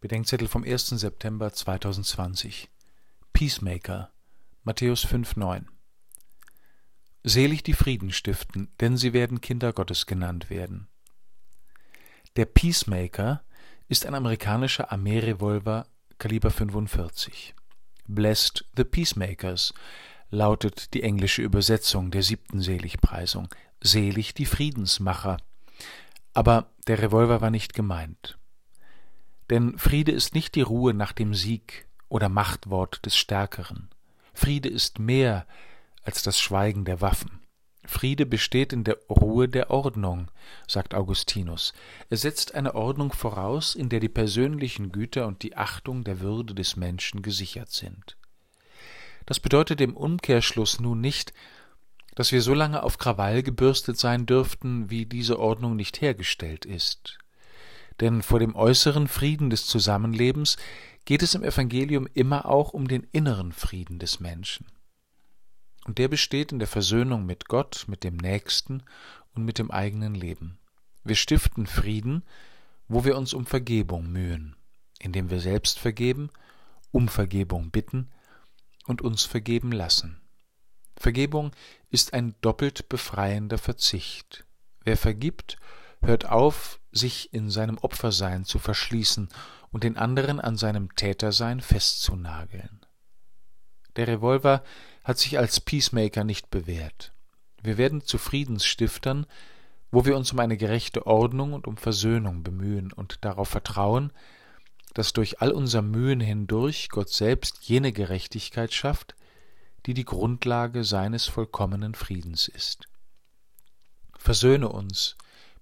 Bedenkzettel vom 1. September 2020 Peacemaker Matthäus 5,9 Selig die Frieden stiften, denn sie werden Kinder Gottes genannt werden. Der Peacemaker ist ein amerikanischer Armeerevolver Kaliber 45. Blessed the Peacemakers lautet die englische Übersetzung der siebten Seligpreisung. Selig die Friedensmacher. Aber der Revolver war nicht gemeint. Denn Friede ist nicht die Ruhe nach dem Sieg oder Machtwort des Stärkeren. Friede ist mehr als das Schweigen der Waffen. Friede besteht in der Ruhe der Ordnung, sagt Augustinus. Er setzt eine Ordnung voraus, in der die persönlichen Güter und die Achtung der Würde des Menschen gesichert sind. Das bedeutet im Umkehrschluss nun nicht, dass wir so lange auf Krawall gebürstet sein dürften, wie diese Ordnung nicht hergestellt ist denn vor dem äußeren Frieden des Zusammenlebens geht es im Evangelium immer auch um den inneren Frieden des Menschen. Und der besteht in der Versöhnung mit Gott, mit dem Nächsten und mit dem eigenen Leben. Wir stiften Frieden, wo wir uns um Vergebung mühen, indem wir selbst vergeben, um Vergebung bitten und uns vergeben lassen. Vergebung ist ein doppelt befreiender Verzicht. Wer vergibt, hört auf, sich in seinem Opfersein zu verschließen und den anderen an seinem Tätersein festzunageln. Der Revolver hat sich als Peacemaker nicht bewährt. Wir werden zu Friedensstiftern, wo wir uns um eine gerechte Ordnung und um Versöhnung bemühen und darauf vertrauen, dass durch all unser Mühen hindurch Gott selbst jene Gerechtigkeit schafft, die die Grundlage seines vollkommenen Friedens ist. Versöhne uns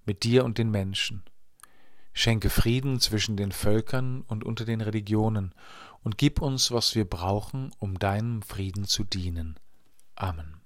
mit dir und den Menschen. Schenke Frieden zwischen den Völkern und unter den Religionen und gib uns, was wir brauchen, um deinem Frieden zu dienen. Amen.